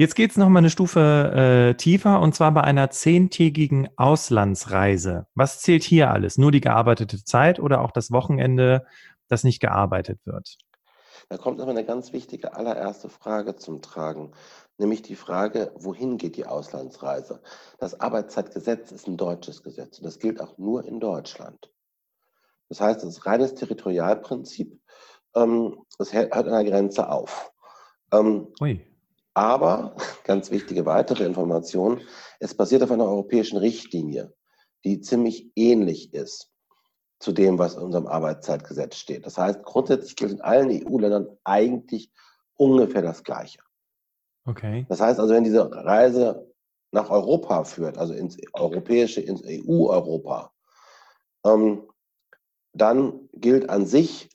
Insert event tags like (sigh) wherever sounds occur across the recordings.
Jetzt geht es nochmal eine Stufe äh, tiefer und zwar bei einer zehntägigen Auslandsreise. Was zählt hier alles? Nur die gearbeitete Zeit oder auch das Wochenende, das nicht gearbeitet wird? Da kommt aber eine ganz wichtige allererste Frage zum Tragen, nämlich die Frage, wohin geht die Auslandsreise? Das Arbeitszeitgesetz ist ein deutsches Gesetz und das gilt auch nur in Deutschland. Das heißt, es ist reines Territorialprinzip. Ähm, es hört an der Grenze auf. Ähm, Ui. Aber, (laughs) ganz wichtige weitere Information, es basiert auf einer europäischen Richtlinie, die ziemlich ähnlich ist zu dem, was in unserem Arbeitszeitgesetz steht. Das heißt, grundsätzlich gilt in allen EU-Ländern eigentlich ungefähr das Gleiche. Okay. Das heißt also, wenn diese Reise nach Europa führt, also ins europäische, ins EU-Europa, ähm, dann gilt an sich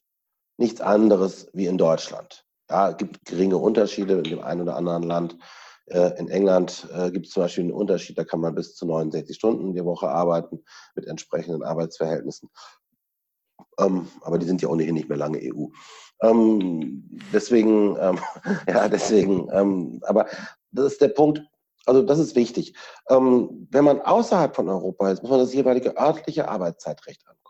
nichts anderes wie in Deutschland. Ja, es gibt geringe Unterschiede in dem einen oder anderen Land. Äh, in England äh, gibt es zum Beispiel einen Unterschied, da kann man bis zu 69 Stunden die Woche arbeiten mit entsprechenden Arbeitsverhältnissen. Ähm, aber die sind ja ohnehin nicht mehr lange EU. Ähm, deswegen, ähm, (laughs) ja, deswegen, ähm, aber das ist der Punkt, also das ist wichtig. Ähm, wenn man außerhalb von Europa ist, muss man das jeweilige örtliche Arbeitszeitrecht angucken.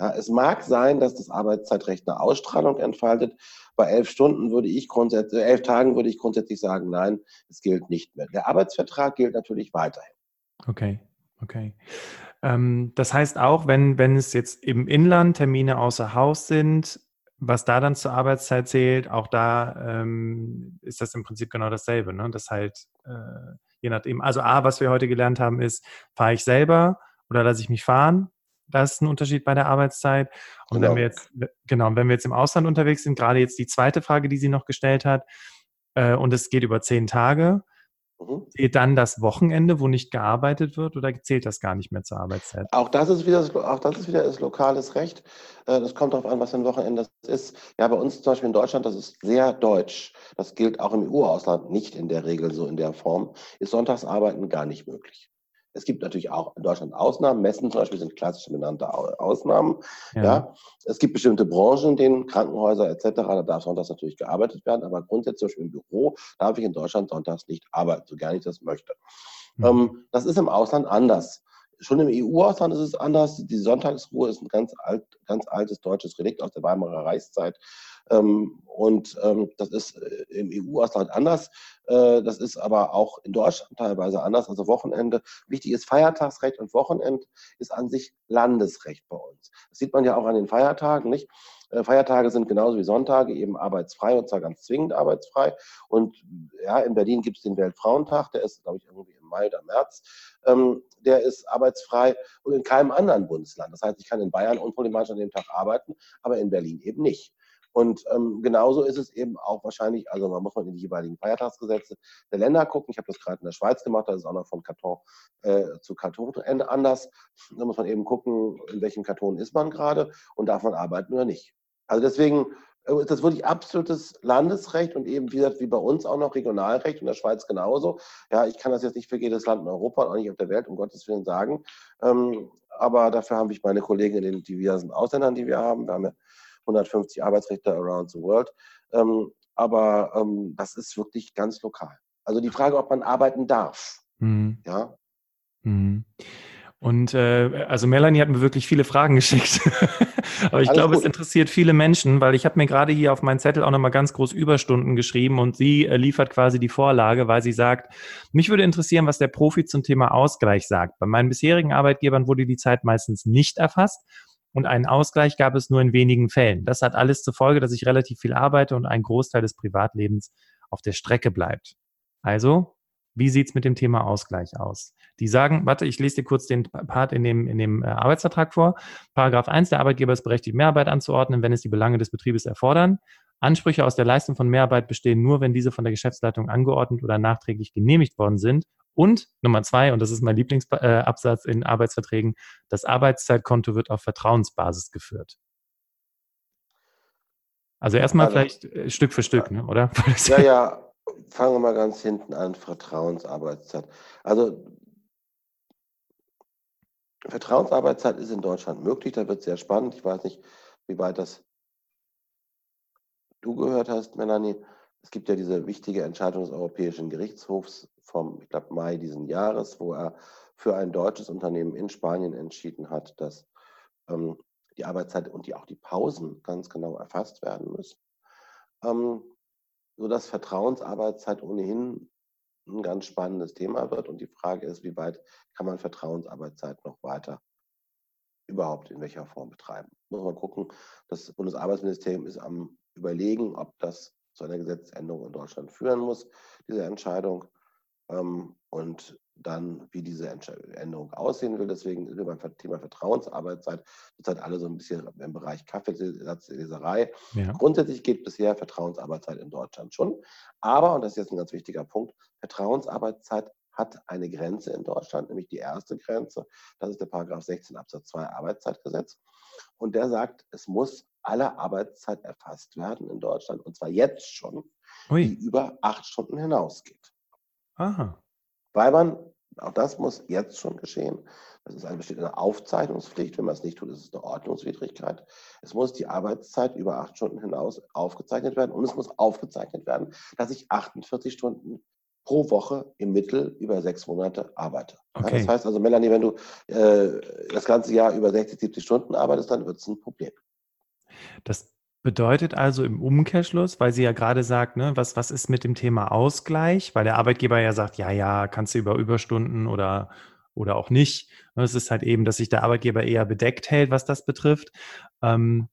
Ja, es mag sein, dass das Arbeitszeitrecht eine Ausstrahlung entfaltet. Bei elf Stunden würde ich grundsätzlich, äh, elf Tagen würde ich grundsätzlich sagen, nein, es gilt nicht mehr. Der Arbeitsvertrag gilt natürlich weiterhin. Okay, okay. Ähm, das heißt auch, wenn, wenn es jetzt im Inland Termine außer Haus sind, was da dann zur Arbeitszeit zählt, auch da ähm, ist das im Prinzip genau dasselbe. Ne? Das halt, äh, je nachdem, also A, was wir heute gelernt haben, ist, fahre ich selber oder lasse ich mich fahren? Das ist ein Unterschied bei der Arbeitszeit. Und genau. wenn wir jetzt, genau, wenn wir jetzt im Ausland unterwegs sind, gerade jetzt die zweite Frage, die sie noch gestellt hat, äh, und es geht über zehn Tage, mhm. dann das Wochenende, wo nicht gearbeitet wird, oder zählt das gar nicht mehr zur Arbeitszeit? Auch das ist wieder, auch das ist wieder das lokales Recht. Äh, das kommt darauf an, was ein Wochenende das ist. Ja, bei uns zum Beispiel in Deutschland, das ist sehr deutsch. Das gilt auch im EU-Ausland nicht in der Regel so in der Form. Ist Sonntagsarbeiten gar nicht möglich. Es gibt natürlich auch in Deutschland Ausnahmen. Messen zum Beispiel sind klassische benannte Ausnahmen. Ja. ja. Es gibt bestimmte Branchen, in denen Krankenhäuser etc., da darf sonntags natürlich gearbeitet werden, aber grundsätzlich zum Beispiel im Büro darf ich in Deutschland sonntags nicht arbeiten, so gerne ich das möchte. Mhm. Ähm, das ist im Ausland anders. Schon im EU-Ausland ist es anders. Die Sonntagsruhe ist ein ganz, alt, ganz altes deutsches Relikt aus der Weimarer Reichszeit. Ähm, und ähm, das ist äh, im EU-Ausland anders. Äh, das ist aber auch in Deutschland teilweise anders. Also Wochenende. Wichtig ist Feiertagsrecht und Wochenend ist an sich Landesrecht bei uns. Das sieht man ja auch an den Feiertagen, nicht? Äh, Feiertage sind genauso wie Sonntage eben arbeitsfrei und zwar ganz zwingend arbeitsfrei. Und ja, in Berlin gibt es den Weltfrauentag, der ist, glaube ich, irgendwie im Mai oder März. Ähm, der ist arbeitsfrei und in keinem anderen Bundesland. Das heißt, ich kann in Bayern unproblematisch an dem Tag arbeiten, aber in Berlin eben nicht. Und ähm, genauso ist es eben auch wahrscheinlich, also man muss man in die jeweiligen Feiertagsgesetze der Länder gucken. Ich habe das gerade in der Schweiz gemacht, da ist es auch noch von Karton äh, zu Karton anders. Da muss man eben gucken, in welchem Karton ist man gerade und darf man arbeiten oder nicht. Also deswegen äh, ist das wirklich absolutes Landesrecht und eben, wie gesagt, wie bei uns auch noch Regionalrecht und der Schweiz genauso. Ja, ich kann das jetzt nicht für jedes Land in Europa und auch nicht auf der Welt, um Gottes Willen sagen. Ähm, aber dafür habe ich meine Kollegen in den diversen Ausländern, die wir haben. Wir haben ja 150 Arbeitsrichter around the world. Ähm, aber ähm, das ist wirklich ganz lokal. Also die Frage, ob man arbeiten darf. Mhm. Ja. Mhm. Und äh, also Melanie hat mir wirklich viele Fragen (laughs) geschickt. Aber ich Alles glaube, gut. es interessiert viele Menschen, weil ich habe mir gerade hier auf meinen Zettel auch nochmal ganz groß Überstunden geschrieben und sie äh, liefert quasi die Vorlage, weil sie sagt, mich würde interessieren, was der Profi zum Thema Ausgleich sagt. Bei meinen bisherigen Arbeitgebern wurde die Zeit meistens nicht erfasst und einen Ausgleich gab es nur in wenigen Fällen. Das hat alles zur Folge, dass ich relativ viel arbeite und ein Großteil des Privatlebens auf der Strecke bleibt. Also, wie sieht's mit dem Thema Ausgleich aus? Die sagen, warte, ich lese dir kurz den Part in dem, in dem äh, Arbeitsvertrag vor. Paragraph 1, der Arbeitgeber ist berechtigt, Mehrarbeit anzuordnen, wenn es die Belange des Betriebes erfordern. Ansprüche aus der Leistung von Mehrarbeit bestehen nur, wenn diese von der Geschäftsleitung angeordnet oder nachträglich genehmigt worden sind und Nummer zwei, und das ist mein Lieblingsabsatz in Arbeitsverträgen, das Arbeitszeitkonto wird auf Vertrauensbasis geführt. Also erstmal also, vielleicht äh, Stück für Stück, ne, oder? (laughs) Ja, ja, fangen wir mal ganz hinten an, Vertrauensarbeitszeit. Also Vertrauensarbeitszeit ist in Deutschland möglich, da wird es sehr spannend. Ich weiß nicht, wie weit das du gehört hast, Melanie. es gibt ja diese wichtige Entscheidung des Europäischen Gerichtshofs vom, ich glaube, Mai diesen Jahres, wo er für ein deutsches Unternehmen in Spanien entschieden hat, dass ähm, die Arbeitszeit und die, auch die Pausen ganz genau erfasst werden müssen. Ähm, sodass Vertrauensarbeitszeit ohnehin ein ganz spannendes Thema wird. Und die Frage ist, wie weit kann man Vertrauensarbeitszeit noch weiter überhaupt in welcher Form betreiben. Muss man gucken. Das Bundesarbeitsministerium ist am Überlegen, ob das zu einer Gesetzesänderung in Deutschland führen muss, diese Entscheidung. Ähm, und dann, wie diese Änderung aussehen will. Deswegen sind wir beim Thema Vertrauensarbeitszeit zurzeit alle so ein bisschen im Bereich Kaffeesatzleserei. Ja. Grundsätzlich geht bisher Vertrauensarbeitszeit in Deutschland schon. Aber, und das ist jetzt ein ganz wichtiger Punkt, Vertrauensarbeitszeit hat eine Grenze in Deutschland, nämlich die erste Grenze. Das ist der Paragraph 16 Absatz 2 Arbeitszeitgesetz. Und der sagt, es muss alle Arbeitszeit erfasst werden in Deutschland, und zwar jetzt schon, Ui. die über acht Stunden hinausgeht. Aha. Weil man, auch das muss jetzt schon geschehen, das ist eine bestimmte Aufzeichnungspflicht. Wenn man es nicht tut, ist es eine Ordnungswidrigkeit. Es muss die Arbeitszeit über acht Stunden hinaus aufgezeichnet werden und es muss aufgezeichnet werden, dass ich 48 Stunden pro Woche im Mittel über sechs Monate arbeite. Okay. Ja, das heißt also, Melanie, wenn du äh, das ganze Jahr über 60, 70 Stunden arbeitest, dann wird es ein Problem. Das Bedeutet also im Umkehrschluss, weil sie ja gerade sagt, ne, was, was ist mit dem Thema Ausgleich? Weil der Arbeitgeber ja sagt, ja, ja, kannst du über Überstunden oder, oder auch nicht. Ne, es ist halt eben, dass sich der Arbeitgeber eher bedeckt hält, was das betrifft. Ähm,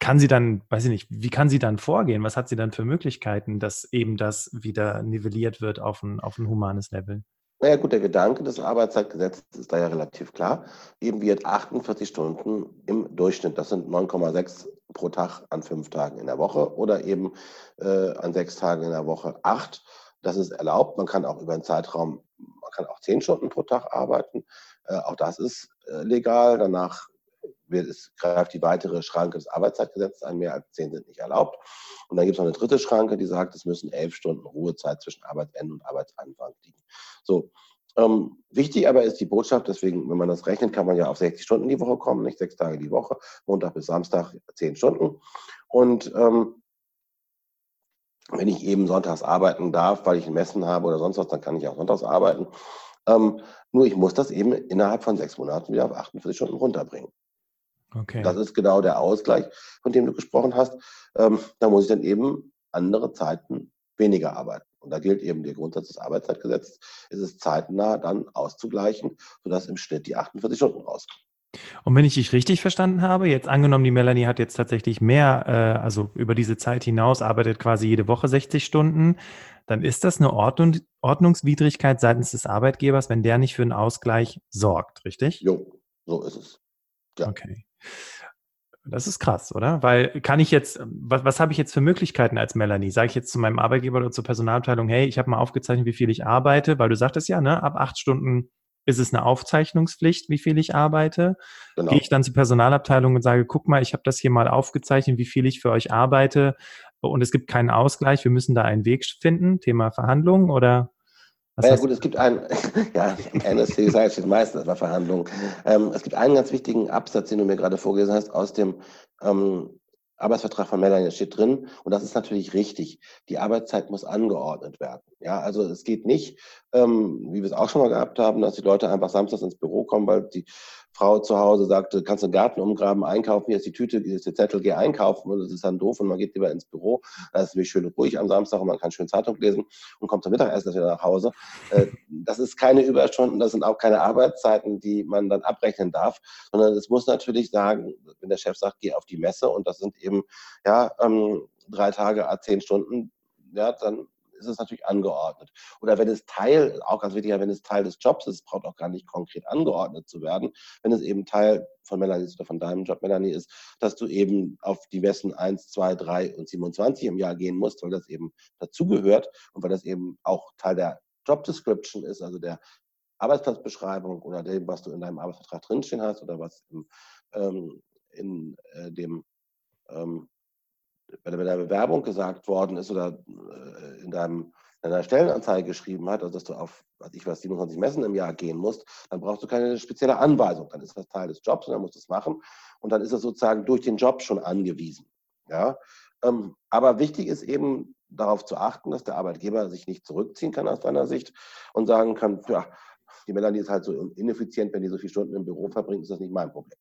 kann sie dann, weiß ich nicht, wie kann sie dann vorgehen? Was hat sie dann für Möglichkeiten, dass eben das wieder nivelliert wird auf ein, auf ein humanes Level? Naja gut, der Gedanke des Arbeitszeitgesetzes ist da ja relativ klar. Eben wird 48 Stunden im Durchschnitt, das sind 9,6 pro Tag an fünf Tagen in der Woche oder eben äh, an sechs Tagen in der Woche acht. Das ist erlaubt. Man kann auch über einen Zeitraum, man kann auch zehn Stunden pro Tag arbeiten. Äh, auch das ist äh, legal. Danach wird es, greift die weitere Schranke des Arbeitszeitgesetzes ein. Mehr als zehn sind nicht erlaubt. Und dann gibt es noch eine dritte Schranke, die sagt, es müssen elf Stunden Ruhezeit zwischen Arbeitsende und Arbeitsanfang liegen. So. Ähm, wichtig aber ist die Botschaft, deswegen, wenn man das rechnet, kann man ja auf 60 Stunden die Woche kommen, nicht sechs Tage die Woche, Montag bis Samstag zehn Stunden. Und ähm, wenn ich eben sonntags arbeiten darf, weil ich ein Messen habe oder sonst was, dann kann ich auch sonntags arbeiten. Ähm, nur ich muss das eben innerhalb von sechs Monaten wieder auf 48 Stunden runterbringen. Okay. Das ist genau der Ausgleich, von dem du gesprochen hast. Ähm, da muss ich dann eben andere Zeiten weniger arbeiten. Und da gilt eben der Grundsatz des Arbeitszeitgesetzes, es ist zeitnah dann auszugleichen, sodass im Schnitt die 48 Stunden rauskommen. Und wenn ich dich richtig verstanden habe, jetzt angenommen, die Melanie hat jetzt tatsächlich mehr, äh, also über diese Zeit hinaus arbeitet quasi jede Woche 60 Stunden, dann ist das eine Ordnung, Ordnungswidrigkeit seitens des Arbeitgebers, wenn der nicht für einen Ausgleich sorgt, richtig? Jo, so ist es. Ja. Okay. Das ist krass, oder? Weil kann ich jetzt, was, was habe ich jetzt für Möglichkeiten als Melanie? Sage ich jetzt zu meinem Arbeitgeber oder zur Personalabteilung, hey, ich habe mal aufgezeichnet, wie viel ich arbeite, weil du sagtest ja, ne, ab acht Stunden ist es eine Aufzeichnungspflicht, wie viel ich arbeite. Genau. Gehe ich dann zur Personalabteilung und sage, guck mal, ich habe das hier mal aufgezeichnet, wie viel ich für euch arbeite und es gibt keinen Ausgleich, wir müssen da einen Weg finden, Thema Verhandlungen oder? Was ja gut, es gibt einen, (laughs) ja, NSC steht meistens bei Verhandlungen. Ähm, es gibt einen ganz wichtigen Absatz, den du mir gerade vorgelesen hast, aus dem ähm, Arbeitsvertrag von Melanie steht drin, und das ist natürlich richtig, die Arbeitszeit muss angeordnet werden. Ja, also es geht nicht, ähm, wie wir es auch schon mal gehabt haben, dass die Leute einfach samstags ins Büro kommen, weil die Frau zu Hause sagte, kannst du den Garten umgraben, einkaufen, hier ist die Tüte, hier ist der Zettel, geh einkaufen. Und das ist dann doof und man geht lieber ins Büro. Da ist es nämlich schön ruhig am Samstag und man kann schön Zeitung lesen und kommt zum Mittagessen wieder nach Hause. Äh, das ist keine Überstunden, das sind auch keine Arbeitszeiten, die man dann abrechnen darf, sondern es muss natürlich sagen, wenn der Chef sagt, geh auf die Messe und das sind eben ja, ähm, drei Tage, zehn Stunden, ja, dann ist es natürlich angeordnet. Oder wenn es Teil, auch ganz wichtig, wenn es Teil des Jobs ist, braucht auch gar nicht konkret angeordnet zu werden. Wenn es eben Teil von Melanie oder von deinem Job, Melanie, ist, dass du eben auf die Messen 1, 2, 3 und 27 im Jahr gehen musst, weil das eben dazugehört und weil das eben auch Teil der Job Description ist, also der Arbeitsplatzbeschreibung oder dem, was du in deinem Arbeitsvertrag drinstehen hast oder was im, ähm, in äh, dem ähm, bei der Bewerbung gesagt worden ist oder äh, in deinem in deiner Stellenanzeige geschrieben hat, also dass du auf, was ich was, 27 Messen im Jahr gehen musst, dann brauchst du keine spezielle Anweisung. Dann ist das Teil des Jobs und dann musst du es machen. Und dann ist es sozusagen durch den Job schon angewiesen. Ja? Ähm, aber wichtig ist eben, darauf zu achten, dass der Arbeitgeber sich nicht zurückziehen kann aus seiner Sicht und sagen kann, ja, die Melanie ist halt so ineffizient, wenn die so viele Stunden im Büro verbringt, ist das nicht mein Problem.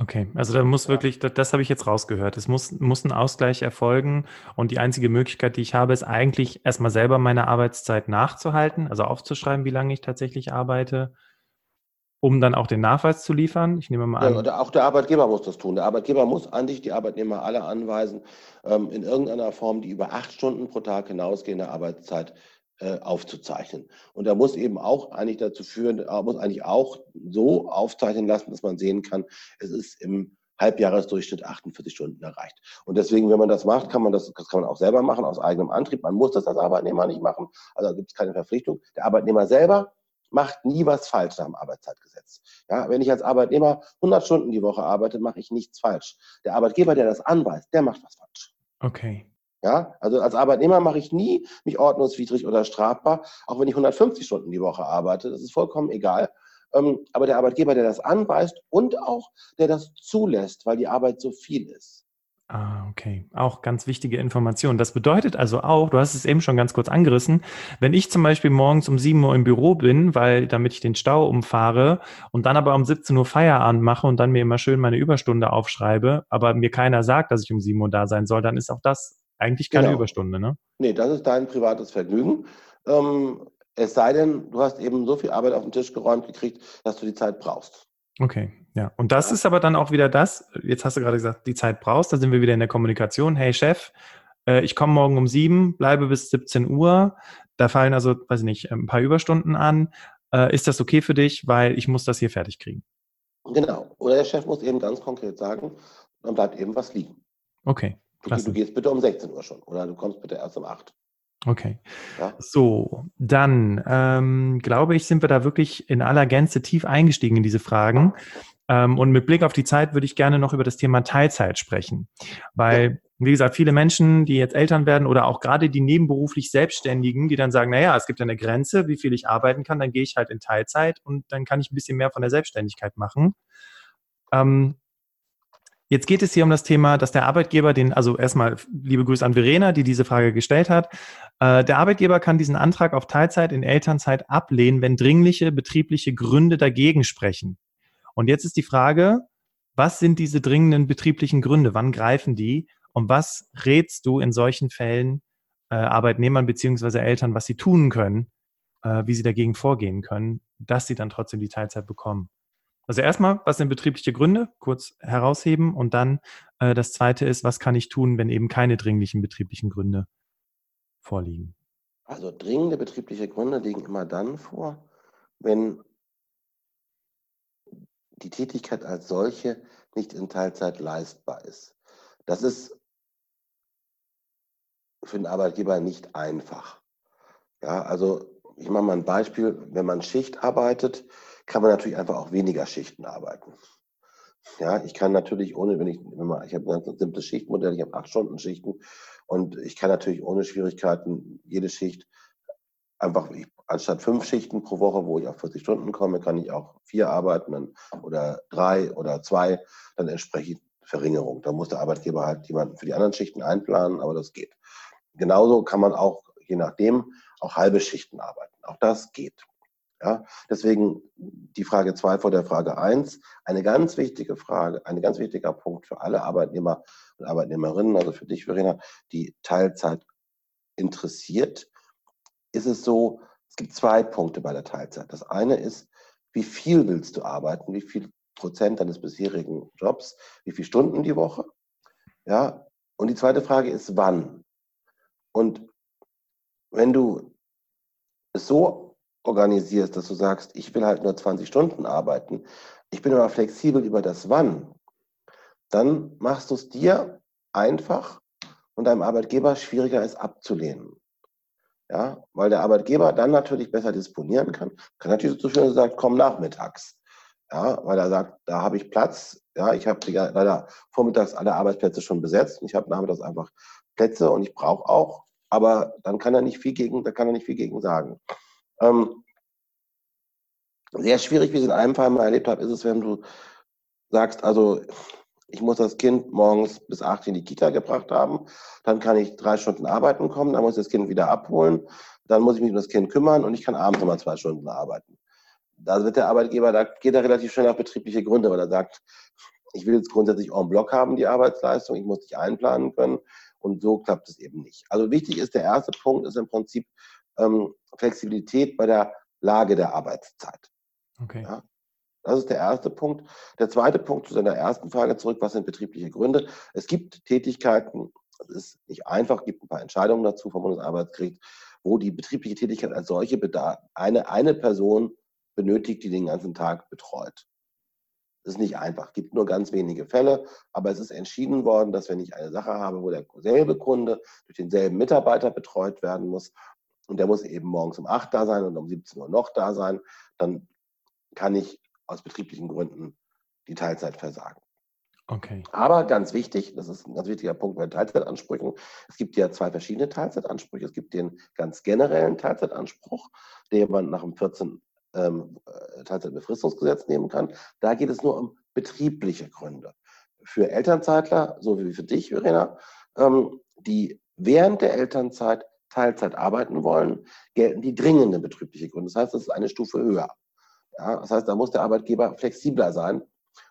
Okay, also da muss wirklich, das, das habe ich jetzt rausgehört. Es muss, muss ein Ausgleich erfolgen und die einzige Möglichkeit, die ich habe, ist eigentlich erstmal selber meine Arbeitszeit nachzuhalten, also aufzuschreiben, wie lange ich tatsächlich arbeite, um dann auch den Nachweis zu liefern. Ich nehme mal an. Ja, auch der Arbeitgeber muss das tun. Der Arbeitgeber muss eigentlich die Arbeitnehmer alle anweisen, ähm, in irgendeiner Form die über acht Stunden pro Tag hinausgehende Arbeitszeit aufzuzeichnen. Und er muss eben auch eigentlich dazu führen, er muss eigentlich auch so aufzeichnen lassen, dass man sehen kann, es ist im Halbjahresdurchschnitt 48 Stunden erreicht. Und deswegen, wenn man das macht, kann man das, das kann man auch selber machen aus eigenem Antrieb. Man muss das als Arbeitnehmer nicht machen. Also da gibt es keine Verpflichtung. Der Arbeitnehmer selber macht nie was falsch nach dem Arbeitszeitgesetz. Ja, wenn ich als Arbeitnehmer 100 Stunden die Woche arbeite, mache ich nichts falsch. Der Arbeitgeber, der das anweist, der macht was falsch. Okay. Ja, also als Arbeitnehmer mache ich nie mich ordnungswidrig oder strafbar, auch wenn ich 150 Stunden die Woche arbeite. Das ist vollkommen egal. Ähm, aber der Arbeitgeber, der das anweist und auch der das zulässt, weil die Arbeit so viel ist. Ah, okay. Auch ganz wichtige Information. Das bedeutet also auch, du hast es eben schon ganz kurz angerissen, wenn ich zum Beispiel morgens um 7 Uhr im Büro bin, weil damit ich den Stau umfahre und dann aber um 17 Uhr Feierabend mache und dann mir immer schön meine Überstunde aufschreibe, aber mir keiner sagt, dass ich um 7 Uhr da sein soll, dann ist auch das eigentlich keine genau. Überstunde, ne? Nee, das ist dein privates Vergnügen. Ähm, es sei denn, du hast eben so viel Arbeit auf den Tisch geräumt gekriegt, dass du die Zeit brauchst. Okay, ja. Und das ja. ist aber dann auch wieder das, jetzt hast du gerade gesagt, die Zeit brauchst, da sind wir wieder in der Kommunikation. Hey Chef, äh, ich komme morgen um sieben, bleibe bis 17 Uhr. Da fallen also, weiß ich nicht, ein paar Überstunden an. Äh, ist das okay für dich, weil ich muss das hier fertig kriegen? Genau. Oder der Chef muss eben ganz konkret sagen, dann bleibt eben was liegen. Okay. Klasse. Du gehst bitte um 16 Uhr schon oder du kommst bitte erst um 8. Okay. Ja? So, dann ähm, glaube ich, sind wir da wirklich in aller Gänze tief eingestiegen in diese Fragen. Ähm, und mit Blick auf die Zeit würde ich gerne noch über das Thema Teilzeit sprechen. Weil, ja. wie gesagt, viele Menschen, die jetzt Eltern werden oder auch gerade die nebenberuflich Selbstständigen, die dann sagen, naja, es gibt eine Grenze, wie viel ich arbeiten kann, dann gehe ich halt in Teilzeit und dann kann ich ein bisschen mehr von der Selbstständigkeit machen. Ähm, Jetzt geht es hier um das Thema, dass der Arbeitgeber den, also erstmal liebe Grüße an Verena, die diese Frage gestellt hat. Äh, der Arbeitgeber kann diesen Antrag auf Teilzeit in Elternzeit ablehnen, wenn dringliche betriebliche Gründe dagegen sprechen. Und jetzt ist die Frage, was sind diese dringenden betrieblichen Gründe? Wann greifen die? Und was rätst du in solchen Fällen äh, Arbeitnehmern beziehungsweise Eltern, was sie tun können, äh, wie sie dagegen vorgehen können, dass sie dann trotzdem die Teilzeit bekommen? Also erstmal, was sind betriebliche Gründe? Kurz herausheben. Und dann äh, das zweite ist, was kann ich tun, wenn eben keine dringlichen betrieblichen Gründe vorliegen? Also dringende betriebliche Gründe liegen immer dann vor, wenn die Tätigkeit als solche nicht in Teilzeit leistbar ist. Das ist für den Arbeitgeber nicht einfach. Ja, also ich mache mal ein Beispiel, wenn man Schicht arbeitet, kann man natürlich einfach auch weniger Schichten arbeiten. Ja, ich kann natürlich ohne, wenn ich, wenn man, ich habe ein ganz simples Schichtmodell, ich habe acht Stunden Schichten und ich kann natürlich ohne Schwierigkeiten jede Schicht einfach, ich, anstatt fünf Schichten pro Woche, wo ich auf 40 Stunden komme, kann ich auch vier arbeiten dann, oder drei oder zwei, dann entsprechend Verringerung. Da muss der Arbeitgeber halt jemanden für die anderen Schichten einplanen, aber das geht. Genauso kann man auch, je nachdem, auch halbe Schichten arbeiten. Auch das geht. Ja, deswegen die Frage 2 vor der Frage 1. Eine ganz wichtige Frage, ein ganz wichtiger Punkt für alle Arbeitnehmer und Arbeitnehmerinnen, also für dich, Verena, die Teilzeit interessiert, ist es so, es gibt zwei Punkte bei der Teilzeit. Das eine ist, wie viel willst du arbeiten, wie viel Prozent deines bisherigen Jobs, wie viele Stunden die Woche? Ja, und die zweite Frage ist, wann? Und wenn du es so organisierst, dass du sagst, ich will halt nur 20 Stunden arbeiten, ich bin aber flexibel über das Wann, dann machst du es dir einfach und deinem Arbeitgeber schwieriger ist abzulehnen. Ja, weil der Arbeitgeber dann natürlich besser disponieren kann. Kann natürlich so schön sagen, komm nachmittags. Ja, weil er sagt, da habe ich Platz. Ja, ich habe leider vormittags alle Arbeitsplätze schon besetzt und ich habe nachmittags einfach Plätze und ich brauche auch. Aber dann kann er nicht viel gegen, da kann er nicht viel gegen sagen. Ähm, sehr schwierig, wie ich es in einem Fall mal erlebt habe, ist es, wenn du sagst, also ich muss das Kind morgens bis acht in die Kita gebracht haben, dann kann ich drei Stunden arbeiten kommen, dann muss ich das Kind wieder abholen, dann muss ich mich um das Kind kümmern und ich kann abends nochmal zwei Stunden arbeiten. Da wird der Arbeitgeber, da geht er relativ schnell auf betriebliche Gründe, weil er sagt, ich will jetzt grundsätzlich en bloc haben, die Arbeitsleistung, ich muss dich einplanen können und so klappt es eben nicht. Also wichtig ist, der erste Punkt ist im Prinzip ähm, Flexibilität bei der Lage der Arbeitszeit. Okay. Ja? Das ist der erste Punkt. Der zweite Punkt zu seiner ersten Frage zurück, was sind betriebliche Gründe? Es gibt Tätigkeiten, das ist nicht einfach, gibt ein paar Entscheidungen dazu vom Bundesarbeitsgericht, wo die betriebliche Tätigkeit als solche bedarf, eine, eine Person benötigt, die den ganzen Tag betreut. Das ist nicht einfach, es gibt nur ganz wenige Fälle, aber es ist entschieden worden, dass wenn ich eine Sache habe, wo derselbe Kunde durch denselben Mitarbeiter betreut werden muss und der muss eben morgens um 8 da sein und um 17 Uhr noch da sein, dann kann ich aus betrieblichen Gründen die Teilzeit versagen. Okay. Aber ganz wichtig, das ist ein ganz wichtiger Punkt bei Teilzeitansprüchen. Es gibt ja zwei verschiedene Teilzeitansprüche. Es gibt den ganz generellen Teilzeitanspruch, den man nach dem 14 ähm, äh, Teilzeitbefristungsgesetz nehmen kann. Da geht es nur um betriebliche Gründe. Für Elternzeitler, so wie für dich, Verena, ähm, die während der Elternzeit Teilzeit arbeiten wollen, gelten die dringenden betriebliche Gründe. Das heißt, es ist eine Stufe höher. Ja, das heißt, da muss der Arbeitgeber flexibler sein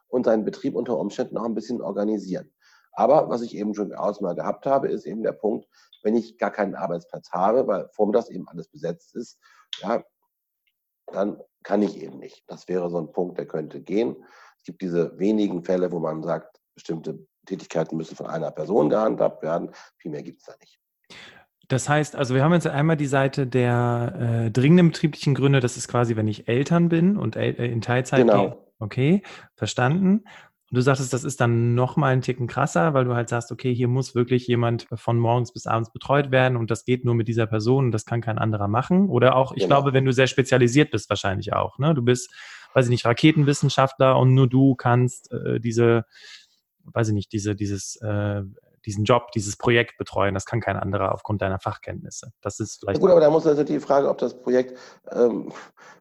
und seinen Betrieb unter Umständen auch ein bisschen organisieren. Aber was ich eben schon ausmal gehabt habe, ist eben der Punkt, wenn ich gar keinen Arbeitsplatz habe, weil vormittags eben alles besetzt ist, ja, dann kann ich eben nicht. Das wäre so ein Punkt, der könnte gehen. Es gibt diese wenigen Fälle, wo man sagt, bestimmte Tätigkeiten müssen von einer Person gehandhabt werden. Viel mehr gibt es da nicht. Das heißt, also wir haben jetzt einmal die Seite der äh, dringenden betrieblichen Gründe, das ist quasi, wenn ich Eltern bin und äh, in Teilzeit genau. gehe. Okay, verstanden. Und du sagtest, das ist dann nochmal ein Ticken krasser, weil du halt sagst, okay, hier muss wirklich jemand von morgens bis abends betreut werden und das geht nur mit dieser Person und das kann kein anderer machen. Oder auch, ich genau. glaube, wenn du sehr spezialisiert bist, wahrscheinlich auch. Ne? Du bist, weiß ich nicht, Raketenwissenschaftler und nur du kannst äh, diese, weiß ich nicht, diese, dieses äh, diesen Job, dieses Projekt betreuen. Das kann kein anderer aufgrund deiner Fachkenntnisse. Das ist vielleicht. Ja gut, aber da muss also die Frage, ob das Projekt, ähm,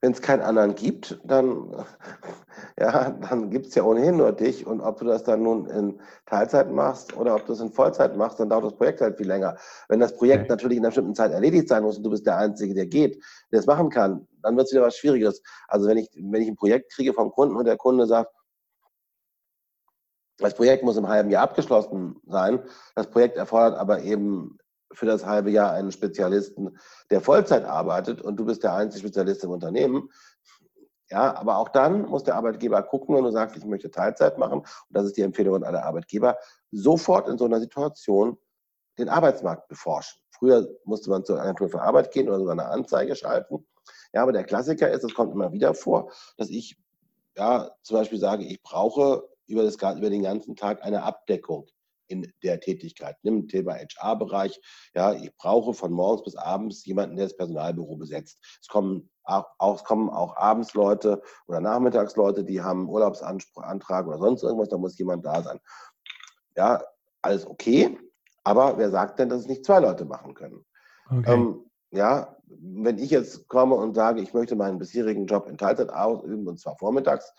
wenn es keinen anderen gibt, dann, (laughs) ja, dann gibt es ja ohnehin nur dich. Und ob du das dann nun in Teilzeit machst oder ob du es in Vollzeit machst, dann dauert das Projekt halt viel länger. Wenn das Projekt okay. natürlich in einer bestimmten Zeit erledigt sein muss und du bist der Einzige, der geht, der es machen kann, dann wird es wieder was Schwieriges. Also wenn ich, wenn ich ein Projekt kriege vom Kunden und der Kunde sagt, das Projekt muss im halben Jahr abgeschlossen sein. Das Projekt erfordert aber eben für das halbe Jahr einen Spezialisten, der Vollzeit arbeitet und du bist der einzige Spezialist im Unternehmen. Ja, aber auch dann muss der Arbeitgeber gucken, wenn du sagst, ich möchte Teilzeit machen, und das ist die Empfehlung an alle Arbeitgeber, sofort in so einer Situation den Arbeitsmarkt beforschen. Früher musste man zur Agentur für Arbeit gehen oder sogar eine Anzeige schalten. Ja, aber der Klassiker ist, es kommt immer wieder vor, dass ich ja zum Beispiel sage, ich brauche über, das, über den ganzen Tag eine Abdeckung in der Tätigkeit. Nimm Thema HR-Bereich. Ja, ich brauche von morgens bis abends jemanden, der das Personalbüro besetzt. Es kommen auch, auch, es kommen auch abends Leute oder nachmittags Leute, die haben Urlaubsantrag oder sonst irgendwas, da muss jemand da sein. Ja, alles okay. Aber wer sagt denn, dass es nicht zwei Leute machen können? Okay. Ähm, ja, wenn ich jetzt komme und sage, ich möchte meinen bisherigen Job in Teilzeit ausüben, und zwar vormittags,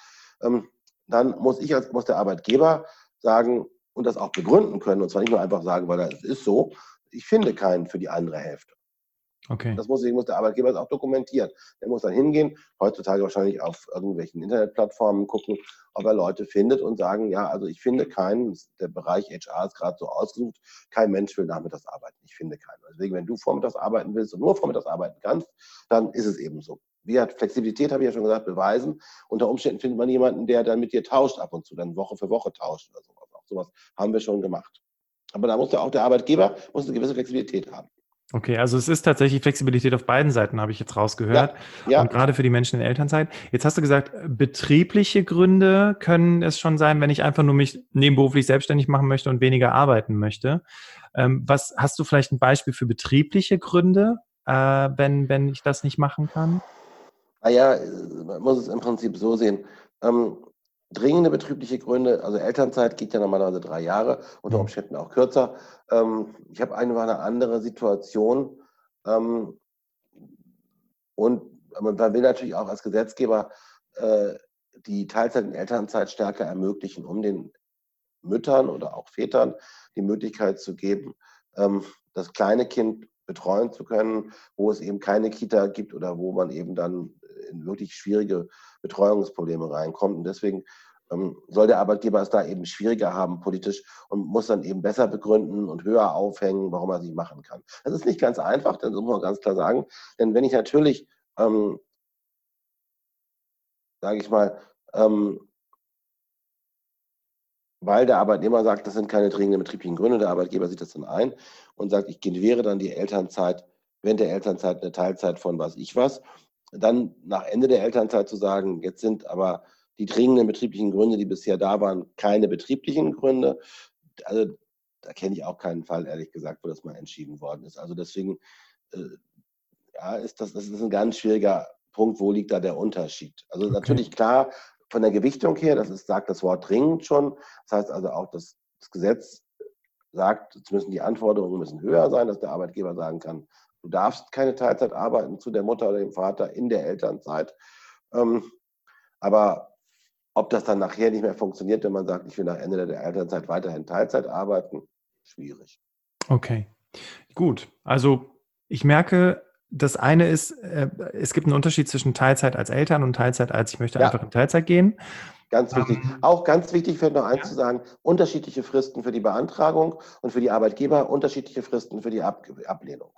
ähm, dann muss ich als muss der Arbeitgeber sagen und das auch begründen können. Und zwar nicht nur einfach sagen, weil es ist so, ich finde keinen für die andere Hälfte. Okay. Das muss, muss der Arbeitgeber auch dokumentieren. Der muss dann hingehen, heutzutage wahrscheinlich auf irgendwelchen Internetplattformen gucken, ob er Leute findet und sagen, ja, also ich finde keinen, der Bereich HR ist gerade so ausgesucht, kein Mensch will nachmittags arbeiten. Ich finde keinen. Deswegen, wenn du vormittags arbeiten willst und nur vormittags arbeiten kannst, dann ist es eben so wie hat Flexibilität, habe ich ja schon gesagt, beweisen. Unter Umständen findet man jemanden, der dann mit dir tauscht ab und zu, dann Woche für Woche tauscht oder sowas. Auch sowas haben wir schon gemacht. Aber da muss ja auch der Arbeitgeber muss eine gewisse Flexibilität haben. Okay, also es ist tatsächlich Flexibilität auf beiden Seiten, habe ich jetzt rausgehört. Ja, ja. Und gerade für die Menschen in Elternzeit. Jetzt hast du gesagt, betriebliche Gründe können es schon sein, wenn ich einfach nur mich nebenberuflich selbstständig machen möchte und weniger arbeiten möchte. Ähm, was hast du vielleicht ein Beispiel für betriebliche Gründe, äh, wenn, wenn ich das nicht machen kann? Naja, man muss es im Prinzip so sehen. Ähm, dringende betriebliche Gründe, also Elternzeit geht ja normalerweise drei Jahre, unter mhm. Umständen auch kürzer. Ähm, ich habe eine, eine andere Situation ähm, und man will natürlich auch als Gesetzgeber äh, die Teilzeit- und Elternzeit stärker ermöglichen, um den Müttern oder auch Vätern die Möglichkeit zu geben, ähm, das kleine Kind betreuen zu können, wo es eben keine Kita gibt oder wo man eben dann in wirklich schwierige Betreuungsprobleme reinkommt. Und deswegen ähm, soll der Arbeitgeber es da eben schwieriger haben politisch und muss dann eben besser begründen und höher aufhängen, warum er sie machen kann. Das ist nicht ganz einfach, das muss man ganz klar sagen. Denn wenn ich natürlich, ähm, sage ich mal, ähm, weil der Arbeitnehmer sagt, das sind keine dringenden betrieblichen Gründe, der Arbeitgeber sieht das dann ein und sagt, ich gewähre dann die Elternzeit, während der Elternzeit eine Teilzeit von was ich was. Dann nach Ende der Elternzeit zu sagen, jetzt sind aber die dringenden betrieblichen Gründe, die bisher da waren, keine betrieblichen Gründe. Also da kenne ich auch keinen Fall, ehrlich gesagt, wo das mal entschieden worden ist. Also deswegen äh, ja, ist das, das ist ein ganz schwieriger Punkt, wo liegt da der Unterschied? Also okay. natürlich klar, von der Gewichtung her, das ist, sagt das Wort dringend schon. Das heißt also auch, dass das Gesetz sagt, es müssen die Anforderungen müssen höher sein, dass der Arbeitgeber sagen kann, du darfst keine Teilzeit arbeiten zu der Mutter oder dem Vater in der Elternzeit. Ähm, aber ob das dann nachher nicht mehr funktioniert, wenn man sagt, ich will nach Ende der Elternzeit weiterhin Teilzeit arbeiten, schwierig. Okay, gut. Also ich merke, das eine ist, äh, es gibt einen Unterschied zwischen Teilzeit als Eltern und Teilzeit als ich möchte ja. einfach in Teilzeit gehen. Ganz wichtig. Ähm, Auch ganz wichtig, fällt noch eins ja. zu sagen, unterschiedliche Fristen für die Beantragung und für die Arbeitgeber, unterschiedliche Fristen für die Ab Ablehnung.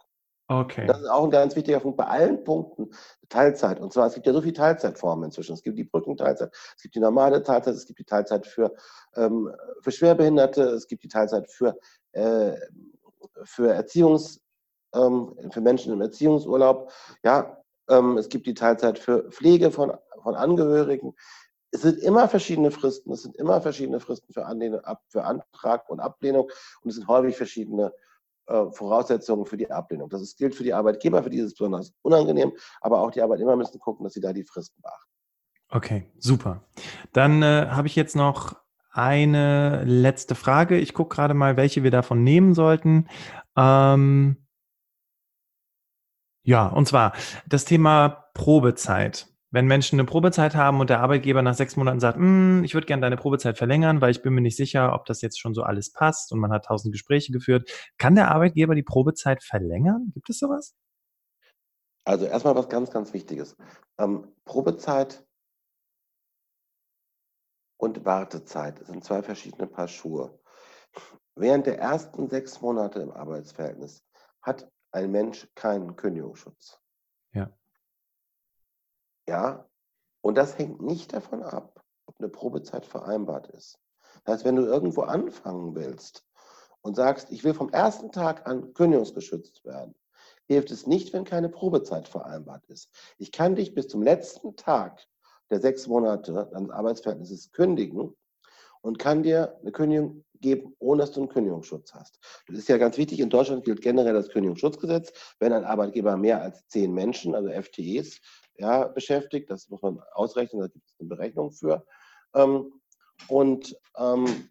Okay. Das ist auch ein ganz wichtiger Punkt bei allen Punkten Teilzeit. Und zwar, es gibt ja so viele Teilzeitformen inzwischen. Es gibt die Brückenteilzeit, es gibt die normale Teilzeit, es gibt die Teilzeit für, ähm, für Schwerbehinderte, es gibt die Teilzeit für, äh, für Erziehungs- ähm, für Menschen im Erziehungsurlaub. Ja, ähm, es gibt die Teilzeit für Pflege von, von Angehörigen. Es sind immer verschiedene Fristen. Es sind immer verschiedene Fristen für, Anlehnung, für Antrag und Ablehnung. Und es sind häufig verschiedene äh, Voraussetzungen für die Ablehnung. Das gilt für die Arbeitgeber, für die ist es besonders unangenehm. Aber auch die Arbeitnehmer müssen gucken, dass sie da die Fristen beachten. Okay, super. Dann äh, habe ich jetzt noch eine letzte Frage. Ich gucke gerade mal, welche wir davon nehmen sollten. Ähm, ja, und zwar das Thema Probezeit. Wenn Menschen eine Probezeit haben und der Arbeitgeber nach sechs Monaten sagt, hm, ich würde gerne deine Probezeit verlängern, weil ich bin mir nicht sicher, ob das jetzt schon so alles passt und man hat tausend Gespräche geführt, kann der Arbeitgeber die Probezeit verlängern? Gibt es sowas? Also erstmal was ganz, ganz Wichtiges. Ähm, Probezeit und Wartezeit sind zwei verschiedene Paar Schuhe. Während der ersten sechs Monate im Arbeitsverhältnis hat ein Mensch keinen Kündigungsschutz. Ja. Und das hängt nicht davon ab, ob eine Probezeit vereinbart ist. Das heißt, wenn du irgendwo anfangen willst und sagst, ich will vom ersten Tag an kündigungsgeschützt werden, hilft es nicht, wenn keine Probezeit vereinbart ist. Ich kann dich bis zum letzten Tag der sechs Monate deines Arbeitsverhältnisses kündigen und kann dir eine Kündigung geben, ohne dass du einen Kündigungsschutz hast. Das ist ja ganz wichtig. In Deutschland gilt generell das Kündigungsschutzgesetz. Wenn ein Arbeitgeber mehr als zehn Menschen, also FTEs, ja, beschäftigt, das muss man ausrechnen, da gibt es eine Berechnung für. Ähm, und ähm,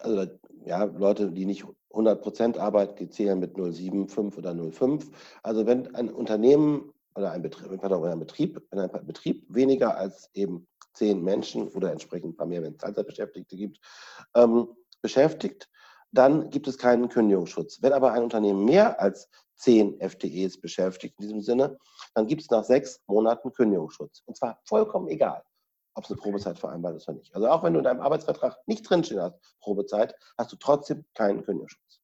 also ja, Leute, die nicht 100 Prozent arbeiten, die zählen mit 0,75 oder 0,5. Also wenn ein Unternehmen oder ein Betrieb, pardon, ein Betrieb, wenn ein Betrieb weniger als eben zehn Menschen oder entsprechend ein paar mehr, wenn es Teilzeitbeschäftigte gibt, ähm, beschäftigt, dann gibt es keinen Kündigungsschutz. Wenn aber ein Unternehmen mehr als zehn FTEs beschäftigt in diesem Sinne, dann gibt es nach sechs Monaten Kündigungsschutz. Und zwar vollkommen egal, ob es eine Probezeit vereinbart ist oder nicht. Also auch wenn du in deinem Arbeitsvertrag nicht drinstehen hast, Probezeit, hast du trotzdem keinen Kündigungsschutz.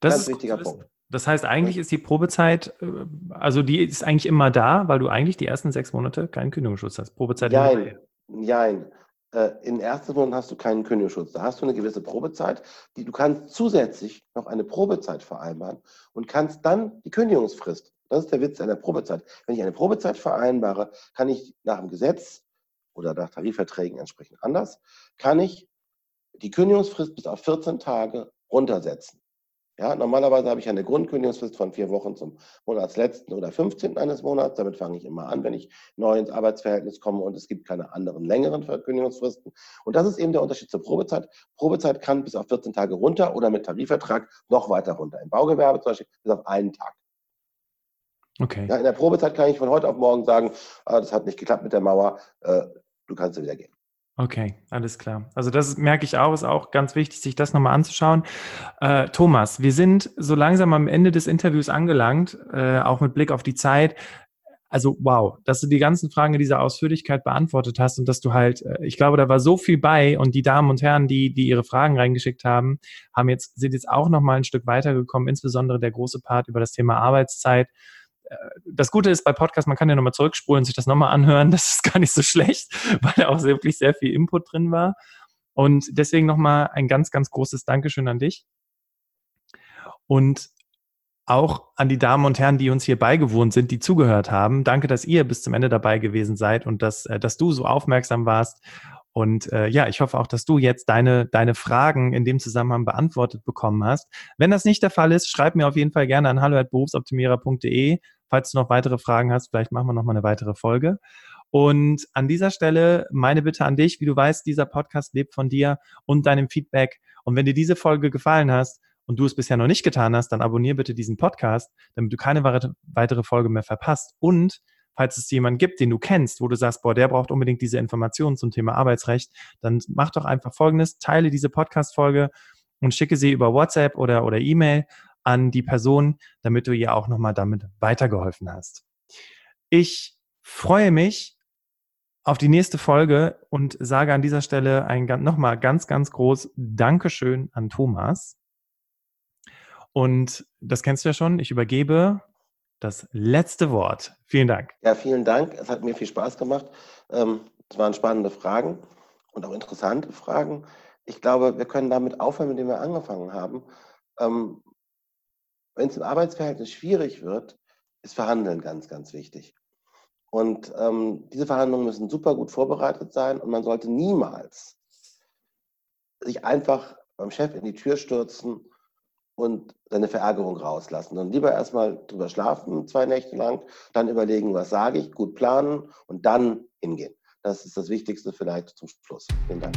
Das Ganz wichtiger Punkt. Das heißt, eigentlich ist die Probezeit, äh, also die ist eigentlich immer da, weil du eigentlich die ersten sechs Monate keinen Kündigungsschutz hast. Probezeit Nein, nein. Äh, in ersten Monaten hast du keinen Kündigungsschutz. Da hast du eine gewisse Probezeit, die du kannst zusätzlich noch eine Probezeit vereinbaren und kannst dann die Kündigungsfrist. Das ist der Witz einer Probezeit. Wenn ich eine Probezeit vereinbare, kann ich nach dem Gesetz oder nach Tarifverträgen entsprechend anders, kann ich die Kündigungsfrist bis auf 14 Tage runtersetzen. Ja, normalerweise habe ich eine Grundkündigungsfrist von vier Wochen zum Monatsletzten oder 15. eines Monats. Damit fange ich immer an, wenn ich neu ins Arbeitsverhältnis komme und es gibt keine anderen längeren Verkündigungsfristen. Und das ist eben der Unterschied zur Probezeit. Probezeit kann bis auf 14 Tage runter oder mit Tarifvertrag noch weiter runter. Im Baugewerbe zum Beispiel bis auf einen Tag. Okay. Ja, in der Probezeit kann ich von heute auf morgen sagen, ah, das hat nicht geklappt mit der Mauer, äh, du kannst wieder gehen. Okay, alles klar. Also das merke ich auch, ist auch ganz wichtig, sich das nochmal anzuschauen. Äh, Thomas, wir sind so langsam am Ende des Interviews angelangt, äh, auch mit Blick auf die Zeit. Also wow, dass du die ganzen Fragen in dieser Ausführlichkeit beantwortet hast und dass du halt, äh, ich glaube, da war so viel bei und die Damen und Herren, die, die ihre Fragen reingeschickt haben, haben jetzt, sind jetzt auch nochmal ein Stück weitergekommen, insbesondere der große Part über das Thema Arbeitszeit das Gute ist bei Podcasts, man kann ja nochmal zurückspulen und sich das nochmal anhören. Das ist gar nicht so schlecht, (laughs) weil da auch wirklich sehr viel Input drin war. Und deswegen nochmal ein ganz, ganz großes Dankeschön an dich. Und auch an die Damen und Herren, die uns hier beigewohnt sind, die zugehört haben. Danke, dass ihr bis zum Ende dabei gewesen seid und dass, äh, dass du so aufmerksam warst. Und äh, ja, ich hoffe auch, dass du jetzt deine, deine Fragen in dem Zusammenhang beantwortet bekommen hast. Wenn das nicht der Fall ist, schreib mir auf jeden Fall gerne an hallo.berufsoptimierer.de Falls du noch weitere Fragen hast, vielleicht machen wir noch mal eine weitere Folge. Und an dieser Stelle meine Bitte an dich, wie du weißt, dieser Podcast lebt von dir und deinem Feedback. Und wenn dir diese Folge gefallen hast und du es bisher noch nicht getan hast, dann abonniere bitte diesen Podcast, damit du keine weitere Folge mehr verpasst. Und falls es jemanden gibt, den du kennst, wo du sagst, boah, der braucht unbedingt diese Informationen zum Thema Arbeitsrecht, dann mach doch einfach Folgendes, teile diese Podcast-Folge und schicke sie über WhatsApp oder, oder E-Mail an die Person, damit du ihr auch nochmal damit weitergeholfen hast. Ich freue mich auf die nächste Folge und sage an dieser Stelle ein nochmal ganz, ganz groß Dankeschön an Thomas. Und das kennst du ja schon. Ich übergebe das letzte Wort. Vielen Dank. Ja, vielen Dank. Es hat mir viel Spaß gemacht. Ähm, es waren spannende Fragen und auch interessante Fragen. Ich glaube, wir können damit aufhören, mit dem wir angefangen haben. Wenn es im Arbeitsverhältnis schwierig wird, ist Verhandeln ganz, ganz wichtig. Und ähm, diese Verhandlungen müssen super gut vorbereitet sein und man sollte niemals sich einfach beim Chef in die Tür stürzen und seine Verärgerung rauslassen. Dann lieber erstmal drüber schlafen, zwei Nächte lang, dann überlegen, was sage ich, gut planen und dann hingehen. Das ist das Wichtigste vielleicht zum Schluss. Vielen Dank.